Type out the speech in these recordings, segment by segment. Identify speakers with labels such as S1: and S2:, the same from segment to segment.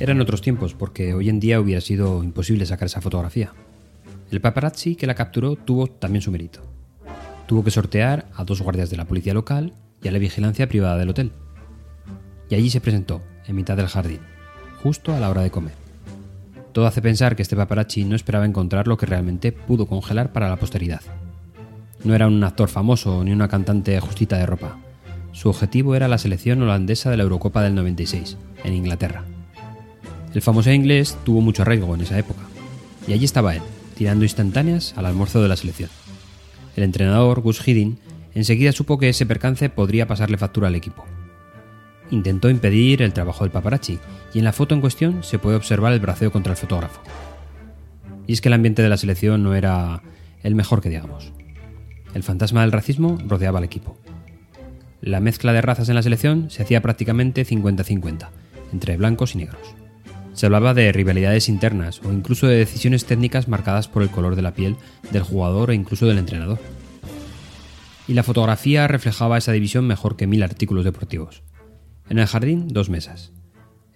S1: Eran otros tiempos, porque hoy en día hubiera sido imposible sacar esa fotografía. El paparazzi que la capturó tuvo también su mérito. Tuvo que sortear a dos guardias de la policía local y a la vigilancia privada del hotel. Y allí se presentó, en mitad del jardín, justo a la hora de comer. Todo hace pensar que este paparazzi no esperaba encontrar lo que realmente pudo congelar para la posteridad. No era un actor famoso ni una cantante justita de ropa. Su objetivo era la selección holandesa de la Eurocopa del 96, en Inglaterra. El famoso inglés tuvo mucho arraigo en esa época, y allí estaba él, tirando instantáneas al almuerzo de la selección. El entrenador, Gus Hiddink, enseguida supo que ese percance podría pasarle factura al equipo. Intentó impedir el trabajo del paparazzi, y en la foto en cuestión se puede observar el braceo contra el fotógrafo. Y es que el ambiente de la selección no era el mejor que digamos. El fantasma del racismo rodeaba al equipo. La mezcla de razas en la selección se hacía prácticamente 50-50, entre blancos y negros. Se hablaba de rivalidades internas o incluso de decisiones técnicas marcadas por el color de la piel del jugador e incluso del entrenador. Y la fotografía reflejaba esa división mejor que mil artículos deportivos. En el jardín, dos mesas.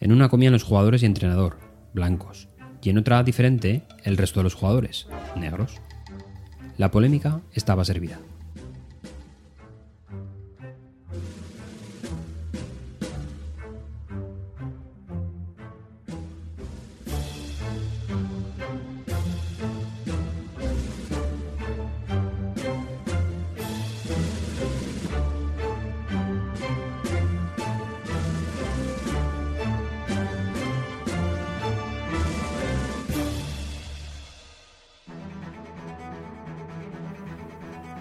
S1: En una comían los jugadores y entrenador, blancos, y en otra diferente, el resto de los jugadores, negros. La polémica estaba servida.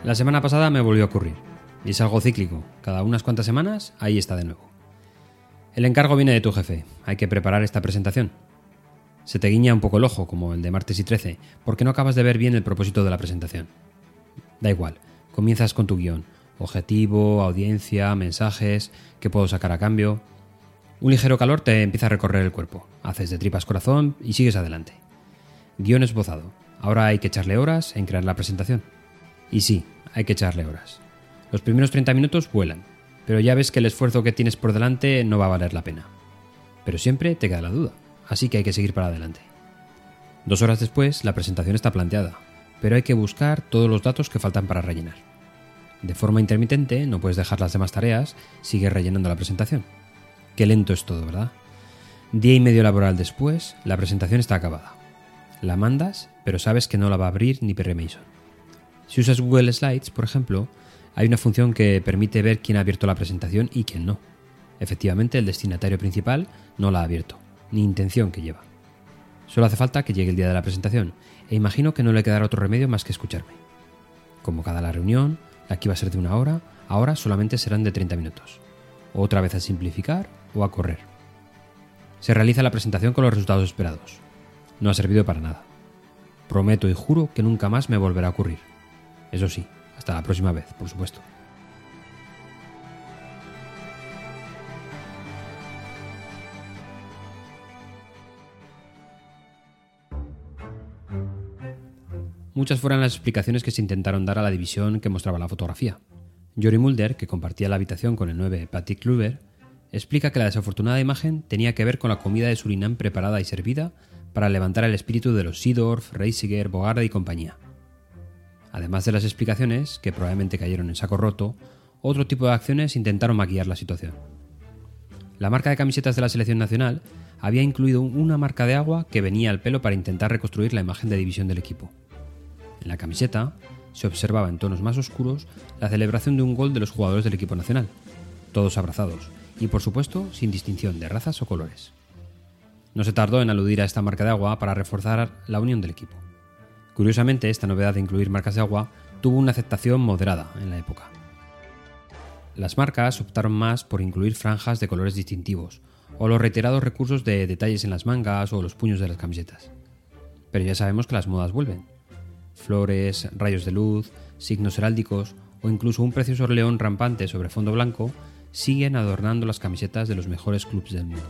S1: La semana pasada me volvió a ocurrir. Y es algo cíclico. Cada unas cuantas semanas, ahí está de nuevo. El encargo viene de tu jefe. Hay que preparar esta presentación. Se te guiña un poco el ojo, como el de martes y 13, porque no acabas de ver bien el propósito de la presentación. Da igual. Comienzas con tu guion. Objetivo, audiencia, mensajes, qué puedo sacar a cambio. Un ligero calor te empieza a recorrer el cuerpo. Haces de tripas corazón y sigues adelante. Guión esbozado. Ahora hay que echarle horas en crear la presentación. Y sí, hay que echarle horas. Los primeros 30 minutos vuelan, pero ya ves que el esfuerzo que tienes por delante no va a valer la pena. Pero siempre te queda la duda, así que hay que seguir para adelante. Dos horas después, la presentación está planteada, pero hay que buscar todos los datos que faltan para rellenar. De forma intermitente, no puedes dejar las demás tareas, sigues rellenando la presentación. Qué lento es todo, ¿verdad? Día y medio laboral después, la presentación está acabada. La mandas, pero sabes que no la va a abrir ni Perry Mason. Si usas Google Slides, por ejemplo, hay una función que permite ver quién ha abierto la presentación y quién no. Efectivamente, el destinatario principal no la ha abierto, ni intención que lleva. Solo hace falta que llegue el día de la presentación, e imagino que no le quedará otro remedio más que escucharme. Como cada la reunión, la que iba a ser de una hora, ahora solamente serán de 30 minutos. Otra vez a simplificar o a correr. Se realiza la presentación con los resultados esperados. No ha servido para nada. Prometo y juro que nunca más me volverá a ocurrir. Eso sí, hasta la próxima vez, por supuesto. Muchas fueron las explicaciones que se intentaron dar a la división que mostraba la fotografía. Jory Mulder, que compartía la habitación con el 9 Patrick Kluber, explica que la desafortunada imagen tenía que ver con la comida de Surinam preparada y servida para levantar el espíritu de los Seedorf, Reisiger, Bogarde y compañía. Además de las explicaciones, que probablemente cayeron en saco roto, otro tipo de acciones intentaron maquillar la situación. La marca de camisetas de la selección nacional había incluido una marca de agua que venía al pelo para intentar reconstruir la imagen de división del equipo. En la camiseta se observaba en tonos más oscuros la celebración de un gol de los jugadores del equipo nacional, todos abrazados, y por supuesto sin distinción de razas o colores. No se tardó en aludir a esta marca de agua para reforzar la unión del equipo. Curiosamente, esta novedad de incluir marcas de agua tuvo una aceptación moderada en la época. Las marcas optaron más por incluir franjas de colores distintivos, o los reiterados recursos de detalles en las mangas o los puños de las camisetas. Pero ya sabemos que las modas vuelven. Flores, rayos de luz, signos heráldicos o incluso un precioso león rampante sobre fondo blanco siguen adornando las camisetas de los mejores clubes del mundo.